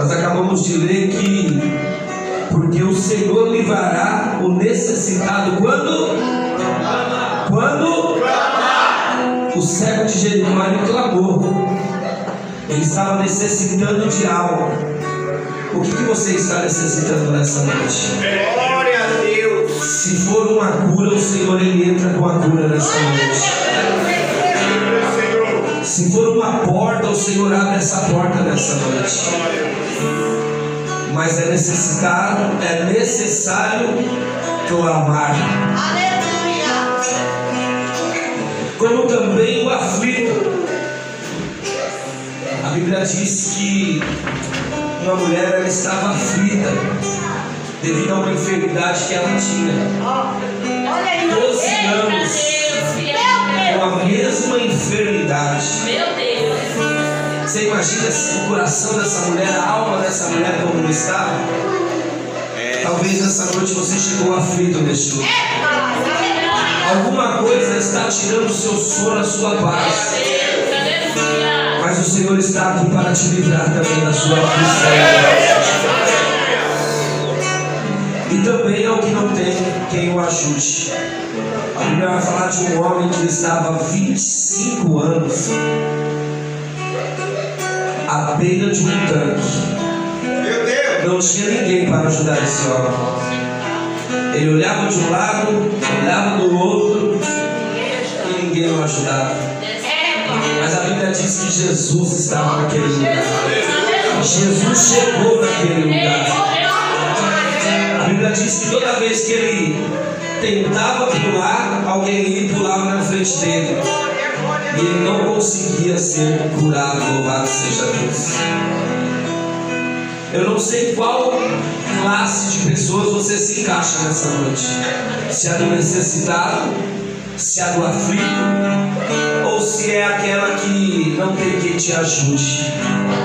Nós acabamos de ler que porque o Senhor livrará o necessitado quando? Quando? O cego de Jericó ele clamou. Ele estava necessitando de algo. O que, que você está necessitando nessa noite? Glória a Deus. Se for uma cura, o Senhor ele entra com a cura nessa noite. Se for uma porta, o Senhor abre essa porta nessa noite. Mas é necessário, é necessário clamar. Aleluia. Como também o aflito. A Bíblia diz que uma mulher ela estava aflita devido a uma enfermidade que ela tinha. Olha aí. 12 Eita anos imagina o coração dessa mulher, a alma dessa mulher como não estava? Talvez nessa noite você chegou aflito neste lugar. Alguma coisa está tirando o seu sono, a sua paz. Mas o Senhor está aqui para te livrar também da sua aflição. E também ao que não tem quem o ajude. A Bíblia vai falar de um homem que estava 25 anos beira de um tanque. Meu Deus. Não tinha ninguém para ajudar esse homem. Ele olhava de um lado, olhava do outro e ninguém o ajudava. Mas a Bíblia diz que Jesus estava naquele lugar. Jesus chegou naquele lugar. A Bíblia diz que toda vez que ele tentava pular, alguém ia e pulava na frente dele. E ele não conseguia ser curado, louvado seja Deus. Eu não sei qual classe de pessoas você se encaixa nessa noite. Se é do necessitado, se é do aflito, ou se é aquela que não tem quem te ajude.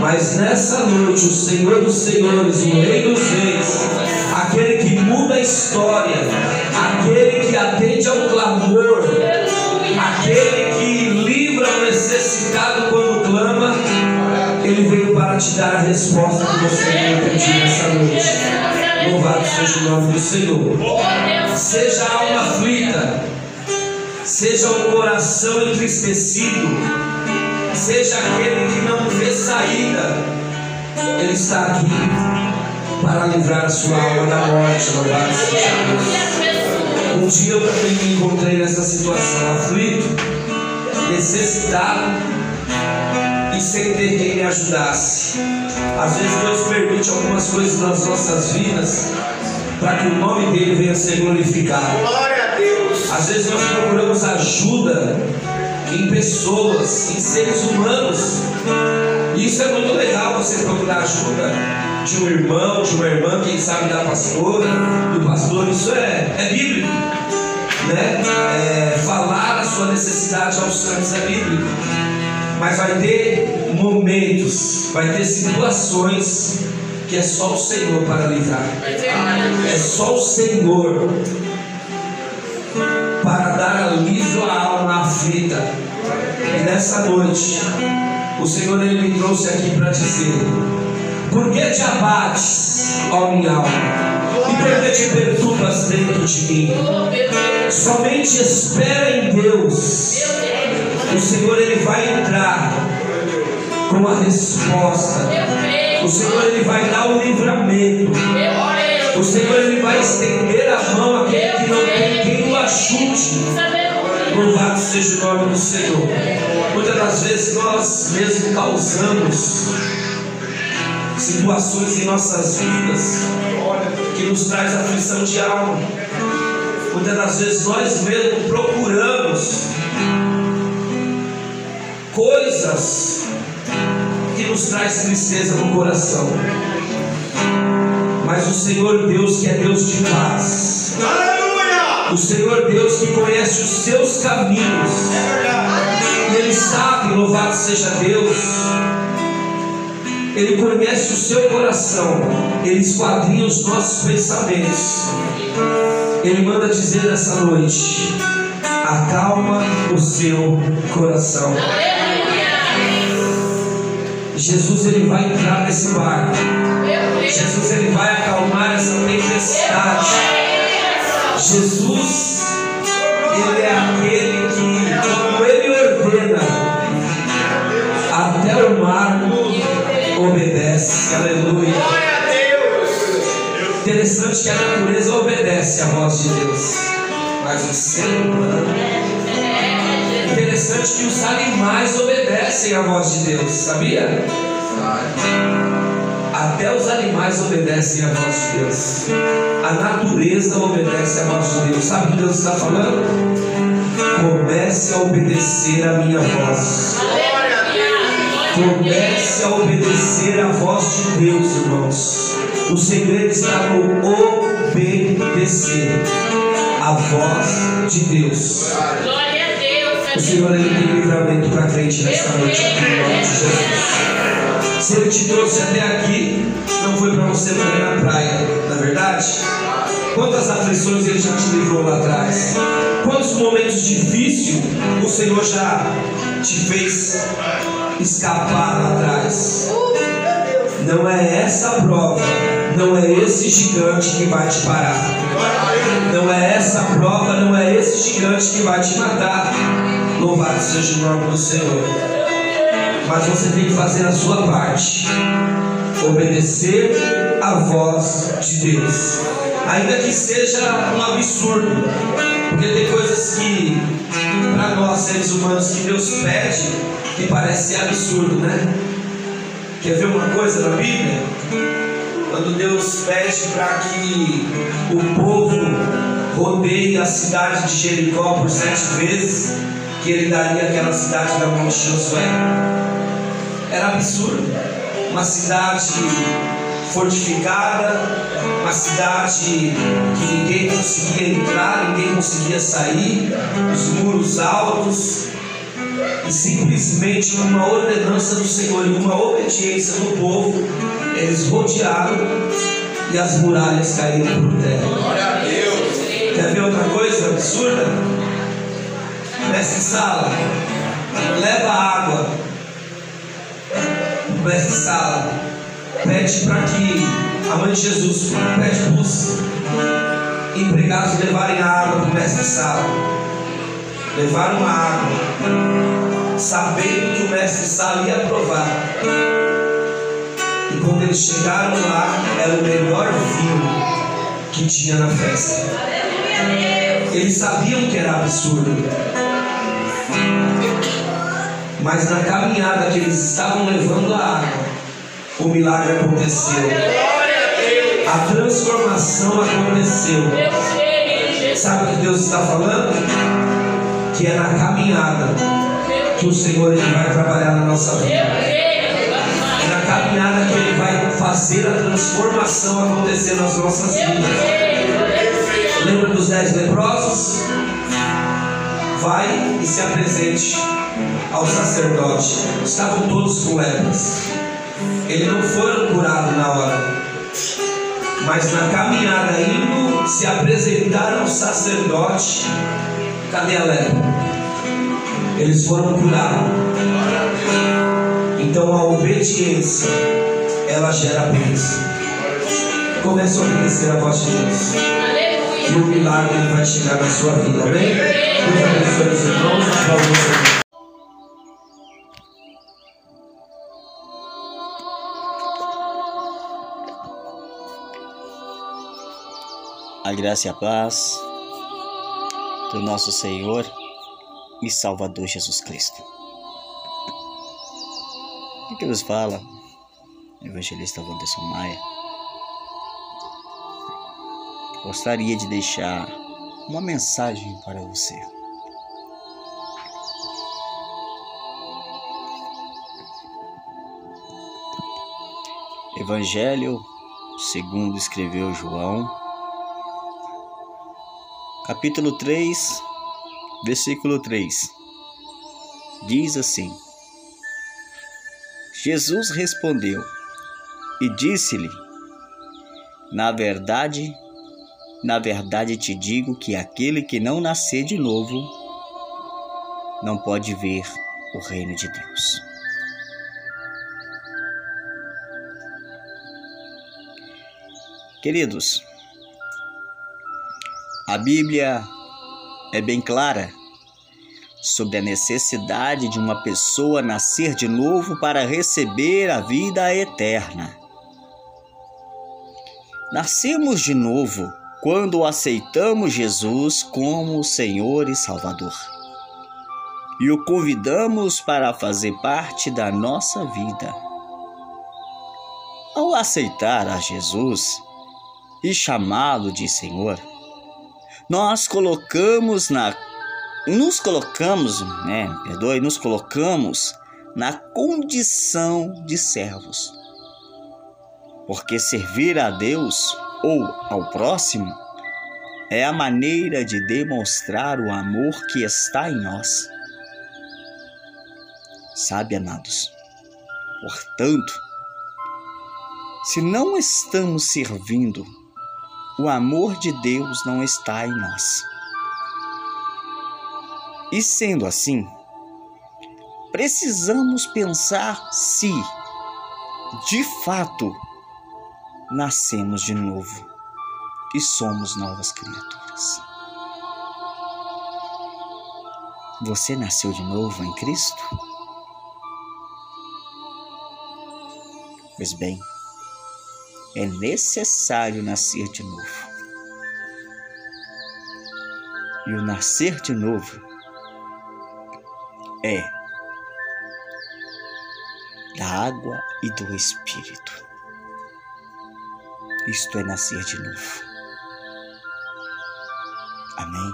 Mas nessa noite, o Senhor dos Senhores, o Rei dos Reis, aquele que muda a história, aquele que atende ao clamor, necessitado quando clama, ele veio para te dar a resposta que você não pediu nessa noite. Louvado seja o nome do Senhor. Seja a alma aflita, seja o coração entristecido, seja aquele que não vê saída, Ele está aqui para livrar a sua alma da morte. Louvado seja Deus. Um dia eu também me encontrei nessa situação, aflito, necessitado e sem ter quem me ajudasse. Às vezes Deus permite algumas coisas nas nossas vidas para que o nome dele venha ser glorificado. Glória a Deus. Às vezes nós procuramos ajuda em pessoas, em seres humanos. E isso é muito legal você procurar ajuda de um irmão, de uma irmã, quem sabe da pastora, do pastor, isso é, é bíblico. Né? É, falar a sua necessidade aos santos é bíblico. Mas vai ter momentos, vai ter situações que é só o Senhor para livrar. É só o Senhor para dar alívio à alma aflita. E nessa noite, o Senhor ele me trouxe aqui para dizer: Por que te abates, ó minha alma? E por que te perturbas dentro de mim? Somente espera em Deus. O Senhor ele vai entrar com a resposta. O Senhor ele vai dar o livramento. O Senhor ele vai estender a mão àquele que não tem quem o ajude. Louvado seja o nome do Senhor. Muitas das vezes nós mesmos causamos situações em nossas vidas que nos traz aflição de alma. Muitas das vezes nós mesmos procuramos coisas que nos traz tristeza no coração. Mas o Senhor Deus que é Deus de paz. Aleluia. O Senhor Deus que conhece os seus caminhos. É verdade. Ele sabe, louvado seja Deus. Ele conhece o seu coração. Ele esquadrinha os nossos pensamentos. Ele manda dizer nessa noite: acalma o seu coração. Jesus ele vai entrar nesse barco. Jesus ele vai acalmar essa tempestade. Jesus ele é aquele Interessante que a natureza obedece à voz de Deus, mas o ser humano. Interessante que os animais obedecem à voz de Deus, sabia? Até os animais obedecem à voz de Deus. A natureza obedece à voz de Deus. Sabe o que Deus está falando? Comece a obedecer a minha voz. Comece a obedecer a voz de Deus, irmãos. O segredo está no obedecer a voz de Deus. Glória a Deus. O Senhor ele tem livramento para crente nesta noite, aqui, em nome de Jesus. Se Ele te trouxe até aqui, não foi para você morrer na praia, na verdade? Quantas aflições Ele já te livrou lá atrás? Quantos momentos difíceis o Senhor já te fez escapar lá atrás? Não é essa prova, não é esse gigante que vai te parar. Não é essa prova, não é esse gigante que vai te matar. Louvado seja o nome do Senhor. Mas você tem que fazer a sua parte. Obedecer a voz de Deus. Ainda que seja um absurdo. Porque tem coisas que, para nós seres humanos, que Deus pede, que parece absurdo, né? Quer ver uma coisa na Bíblia? Quando Deus pede para que o povo rodeie a cidade de Jericó por sete vezes, que ele daria aquela cidade da mão de Josué. Era absurdo. Uma cidade fortificada, uma cidade que ninguém conseguia entrar, ninguém conseguia sair, os muros altos, e simplesmente com uma ordenança do Senhor e uma obediência do povo, eles rodearam e as muralhas caíram por terra. Glória a Deus. Quer ver outra coisa absurda? Mestre Sala, leva água. O mestre Sala pede para que a mãe de Jesus pede para os empregados levarem água para o mestre Sala. Levaram a água, sabendo que o mestre Sala ia provar. E quando eles chegaram lá, era o melhor vinho que tinha na festa. Eles sabiam que era absurdo. Mas na caminhada que eles estavam levando a água, o milagre aconteceu. A. A transformação aconteceu. Sabe o que Deus está falando? Que é na caminhada que o Senhor ele vai trabalhar na nossa vida. É na caminhada que Ele vai fazer a transformação acontecer nas nossas vidas. Lembra dos dez leprosos? Vai e se apresente ao sacerdote. Estavam todos com lepras. Eles não foram curados na hora. Mas na caminhada, indo se apresentar ao sacerdote, cadê a lepra? Eles foram curados. Então a obediência, ela gera bênção. Comece a obedecer a voz de Deus. E o milagre vai chegar na sua vida, amém? Deus abençoe os irmãos. A graça e a paz do nosso Senhor e Salvador Jesus Cristo. O que nos fala? Evangelista Wanderson Maia. Gostaria de deixar uma mensagem para você. Evangelho segundo escreveu João, capítulo 3, versículo 3. Diz assim: Jesus respondeu e disse-lhe: Na verdade, na verdade te digo que aquele que não nascer de novo não pode ver o reino de Deus. Queridos, a Bíblia é bem clara sobre a necessidade de uma pessoa nascer de novo para receber a vida eterna. Nascemos de novo quando aceitamos Jesus como Senhor e Salvador e o convidamos para fazer parte da nossa vida. Ao aceitar a Jesus e chamá-lo de Senhor, nós colocamos na nos colocamos, né, perdoe, nos colocamos na condição de servos. Porque servir a Deus ou ao próximo é a maneira de demonstrar o amor que está em nós. Sabe, amados? Portanto, se não estamos servindo, o amor de Deus não está em nós. E sendo assim, precisamos pensar se, de fato, nascemos de novo e somos novas criaturas. Você nasceu de novo em Cristo? Pois bem, é necessário nascer de novo. E o nascer de novo é da água e do Espírito. Isto é nascer de novo. Amém?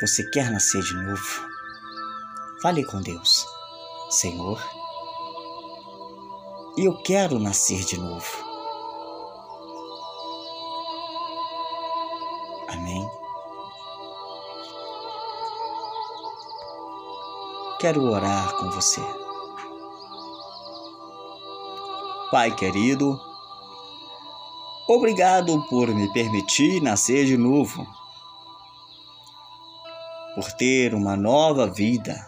Você quer nascer de novo? Fale com Deus. Senhor, e eu quero nascer de novo. Amém. Quero orar com você. Pai querido, obrigado por me permitir nascer de novo, por ter uma nova vida,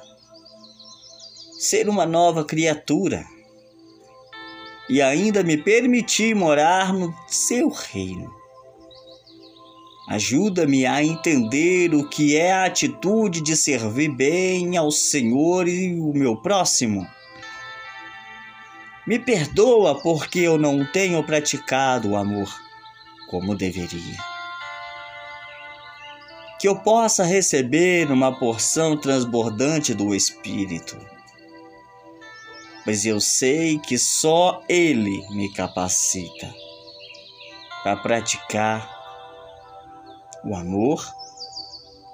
ser uma nova criatura e ainda me permitir morar no seu reino. Ajuda-me a entender o que é a atitude de servir bem ao Senhor e o meu próximo. Me perdoa porque eu não tenho praticado o amor como deveria. Que eu possa receber uma porção transbordante do Espírito pois eu sei que só Ele me capacita para praticar o amor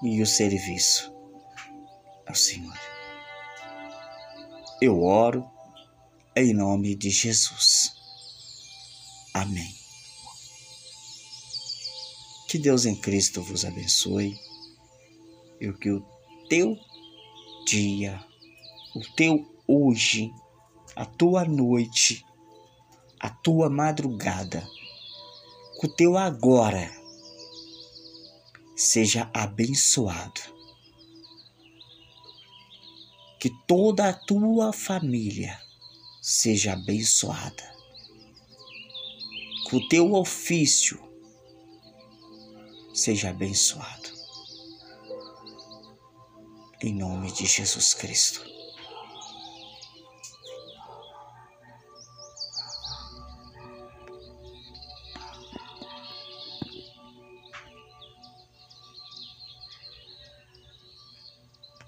e o serviço ao Senhor. Eu oro em nome de Jesus. Amém. Que Deus em Cristo vos abençoe e que o teu dia, o teu hoje, a tua noite, a tua madrugada, que o teu agora seja abençoado. Que toda a tua família seja abençoada. Que o teu ofício seja abençoado. Em nome de Jesus Cristo.